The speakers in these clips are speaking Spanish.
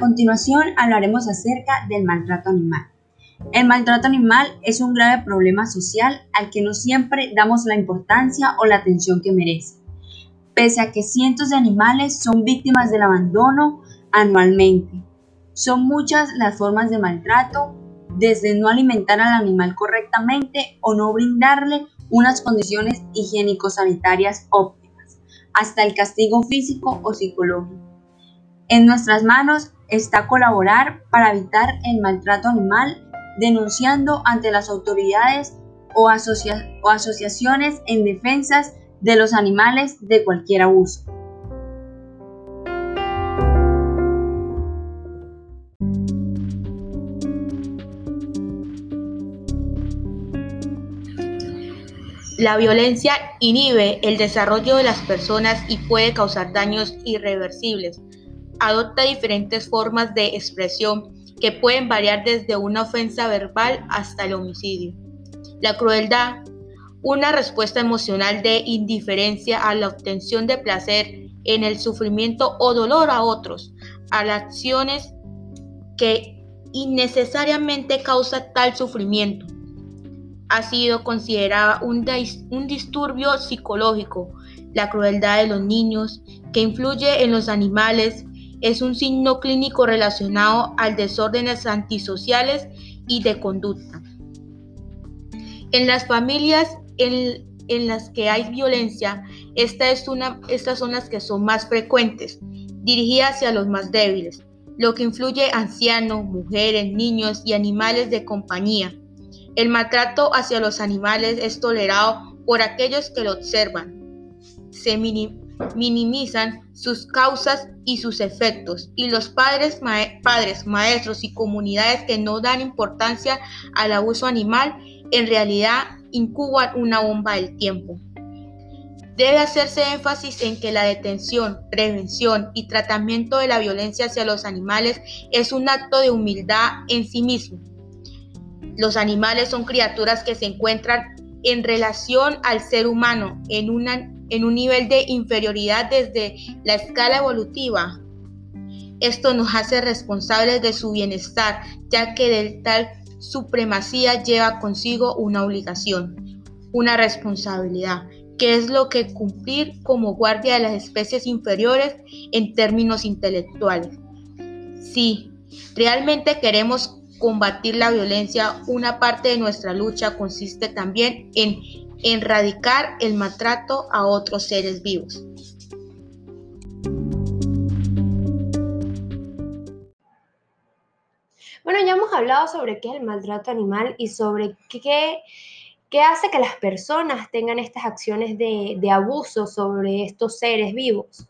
Continuación hablaremos acerca del maltrato animal. El maltrato animal es un grave problema social al que no siempre damos la importancia o la atención que merece. Pese a que cientos de animales son víctimas del abandono anualmente. Son muchas las formas de maltrato, desde no alimentar al animal correctamente o no brindarle unas condiciones higiénico-sanitarias óptimas, hasta el castigo físico o psicológico. En nuestras manos está colaborar para evitar el maltrato animal denunciando ante las autoridades o, o asociaciones en defensas de los animales de cualquier abuso. La violencia inhibe el desarrollo de las personas y puede causar daños irreversibles. Adopta diferentes formas de expresión que pueden variar desde una ofensa verbal hasta el homicidio. La crueldad, una respuesta emocional de indiferencia a la obtención de placer en el sufrimiento o dolor a otros, a las acciones que innecesariamente causa tal sufrimiento ha sido considerada un, un disturbio psicológico. La crueldad de los niños, que influye en los animales, es un signo clínico relacionado al desórdenes antisociales y de conducta. En las familias en, las que hay violencia, esta es una, estas son las que son más frecuentes, dirigidas hacia los más débiles, lo que influye ancianos, mujeres, niños y animales de compañía. El maltrato hacia los animales es tolerado por aquellos que lo observan. Se minimizan sus causas y sus efectos y los padres, padres, maestros y comunidades que no dan importancia al abuso animal en realidad incuban una bomba del tiempo. Debe hacerse énfasis en que la detención, prevención y tratamiento de la violencia hacia los animales es un acto de humildad en sí mismo los animales son criaturas que se encuentran en relación al ser humano en, una, en un nivel de inferioridad desde la escala evolutiva. Esto nos hace responsables de su bienestar, ya que del tal supremacía lleva consigo una obligación, una responsabilidad, que es lo que cumplir como guardia de las especies inferiores en términos intelectuales. Si realmente queremos combatir la violencia, una parte de nuestra lucha consiste también en erradicar el maltrato a otros seres vivos. Bueno, ya hemos hablado sobre qué es el maltrato animal y sobre qué, qué hace que las personas tengan estas acciones de, de abuso sobre estos seres vivos.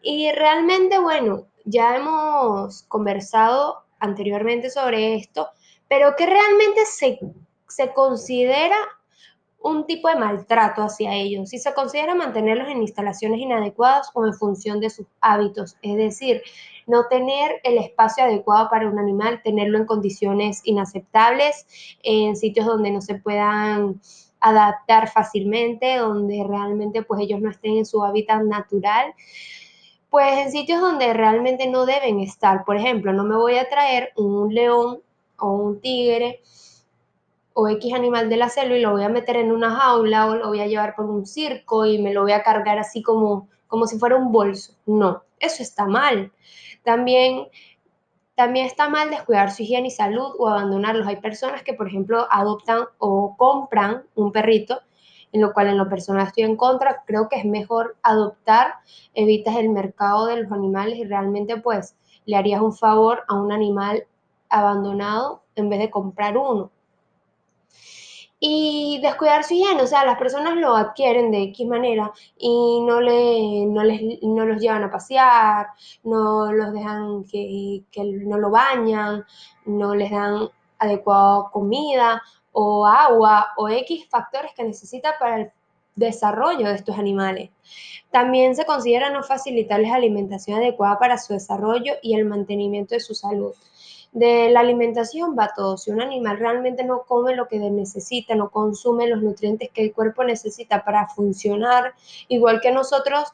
Y realmente, bueno, ya hemos conversado anteriormente sobre esto, pero que realmente se, se considera un tipo de maltrato hacia ellos, si se considera mantenerlos en instalaciones inadecuadas o en función de sus hábitos, es decir, no tener el espacio adecuado para un animal, tenerlo en condiciones inaceptables, en sitios donde no se puedan adaptar fácilmente, donde realmente pues ellos no estén en su hábitat natural pues en sitios donde realmente no deben estar. Por ejemplo, no me voy a traer un león o un tigre o X animal de la selva y lo voy a meter en una jaula o lo voy a llevar por un circo y me lo voy a cargar así como, como si fuera un bolso. No, eso está mal. También, también está mal descuidar su higiene y salud o abandonarlos. Hay personas que, por ejemplo, adoptan o compran un perrito en lo cual en lo personal estoy en contra. Creo que es mejor adoptar, evitas el mercado de los animales y realmente pues le harías un favor a un animal abandonado en vez de comprar uno. Y descuidar su higiene, o sea, las personas lo adquieren de X manera y no, le, no, les, no los llevan a pasear, no los dejan que, que no lo bañan, no les dan adecuada comida o agua o X factores que necesita para el desarrollo de estos animales. También se considera no facilitarles alimentación adecuada para su desarrollo y el mantenimiento de su salud. De la alimentación va todo. Si un animal realmente no come lo que necesita, no consume los nutrientes que el cuerpo necesita para funcionar, igual que nosotros,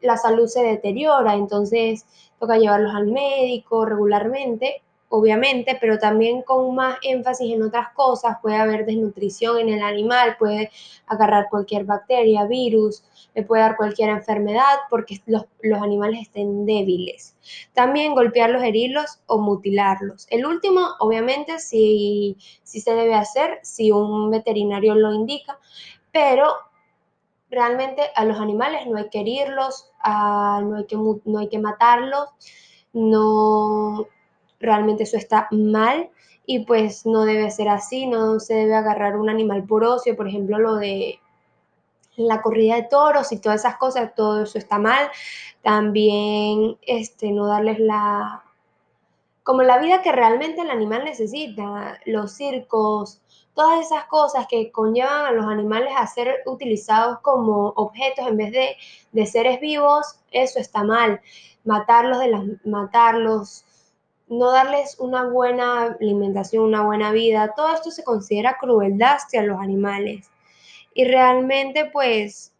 la salud se deteriora, entonces toca llevarlos al médico regularmente obviamente, pero también con más énfasis en otras cosas. Puede haber desnutrición en el animal, puede agarrar cualquier bacteria, virus, le puede dar cualquier enfermedad porque los, animales estén débiles. También golpearlos, herirlos o mutilarlos. El último, obviamente, sí, se debe hacer si un veterinario lo indica, pero realmente a los animales no hay que herirlos, no, hay que, no hay que matarlos, no, realmente eso está mal y pues no debe ser así, no se debe agarrar un animal por ocio, por ejemplo lo de la corrida de toros y todas esas cosas, todo eso está mal. También este, no darles la, como la vida que realmente el animal necesita, los circos, todas esas cosas que conllevan a los animales a ser utilizados como objetos en vez de, de seres vivos, eso está mal. Matarlos, de las, matarlos, no darles una buena alimentación, una buena vida, todo esto se considera crueldad hacia los animales. Y realmente, pues,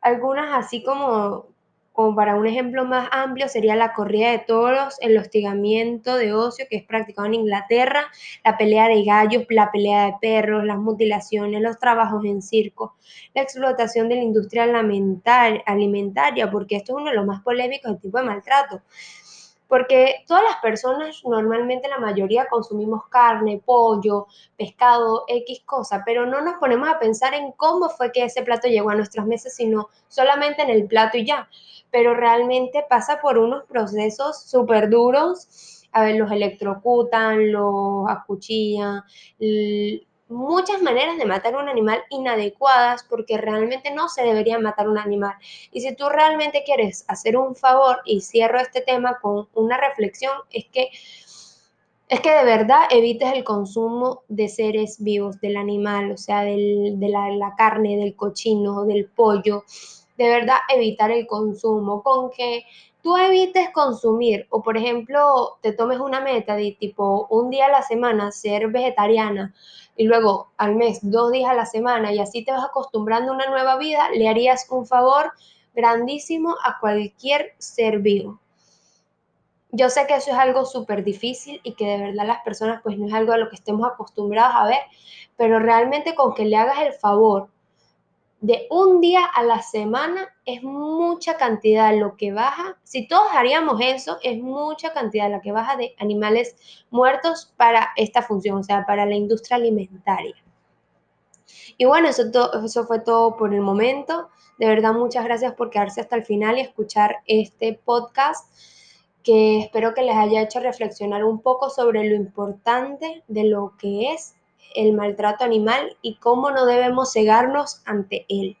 algunas así como, como para un ejemplo más amplio sería la corrida de toros, el hostigamiento de ocio que es practicado en Inglaterra, la pelea de gallos, la pelea de perros, las mutilaciones, los trabajos en circo, la explotación de la industria alimentaria, porque esto es uno de los más polémicos, el tipo de maltrato porque todas las personas, normalmente la mayoría consumimos carne, pollo, pescado, X cosa, pero no nos ponemos a pensar en cómo fue que ese plato llegó a nuestras mesas, sino solamente en el plato y ya. Pero realmente pasa por unos procesos súper duros. A ver, los electrocutan, los acuchillan, muchas maneras de matar un animal inadecuadas porque realmente no se debería matar un animal. Y si tú realmente quieres hacer un favor, y cierro este tema con una reflexión, es que es que de verdad evites el consumo de seres vivos, del animal, o sea, de la, la, carne, del cochino, del pollo. De verdad evitar el consumo. Con que tú evites consumir o, por ejemplo, te tomes una meta de tipo un día a la semana ser vegetariana y luego al mes dos días a la semana y así te vas acostumbrando a una nueva vida, le harías un favor grandísimo a cualquier ser vivo. Yo sé que eso es algo súper difícil y que de verdad las personas pues no es algo a lo que estemos acostumbrados a ver, pero realmente con que le hagas el favor de un día a la semana es mucha cantidad lo que baja. Si todos haríamos eso, es mucha cantidad la que baja de animales muertos para esta función, o sea, para la industria alimentaria. Y bueno, eso, eso fue todo por el momento. De verdad, muchas gracias por quedarse hasta el final y escuchar este podcast que espero que les haya hecho reflexionar un poco sobre lo importante de lo que es el maltrato animal y cómo no debemos cegarnos ante él.